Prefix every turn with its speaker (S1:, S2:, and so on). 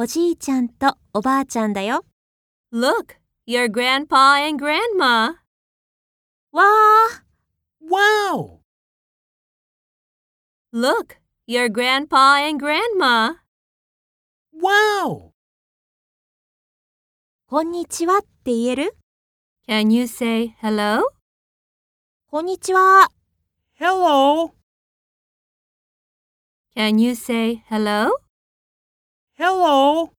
S1: おじいちゃんとおばあちゃんだよ。
S2: Look, your grandpa and grandma.
S1: わー
S3: Wow!
S2: Look, your grandpa and grandma.
S3: Wow!
S1: こんにちはって言える
S2: Can you say hello?
S1: こんにちは。
S3: Hello!
S2: Can you say hello?
S3: Hello!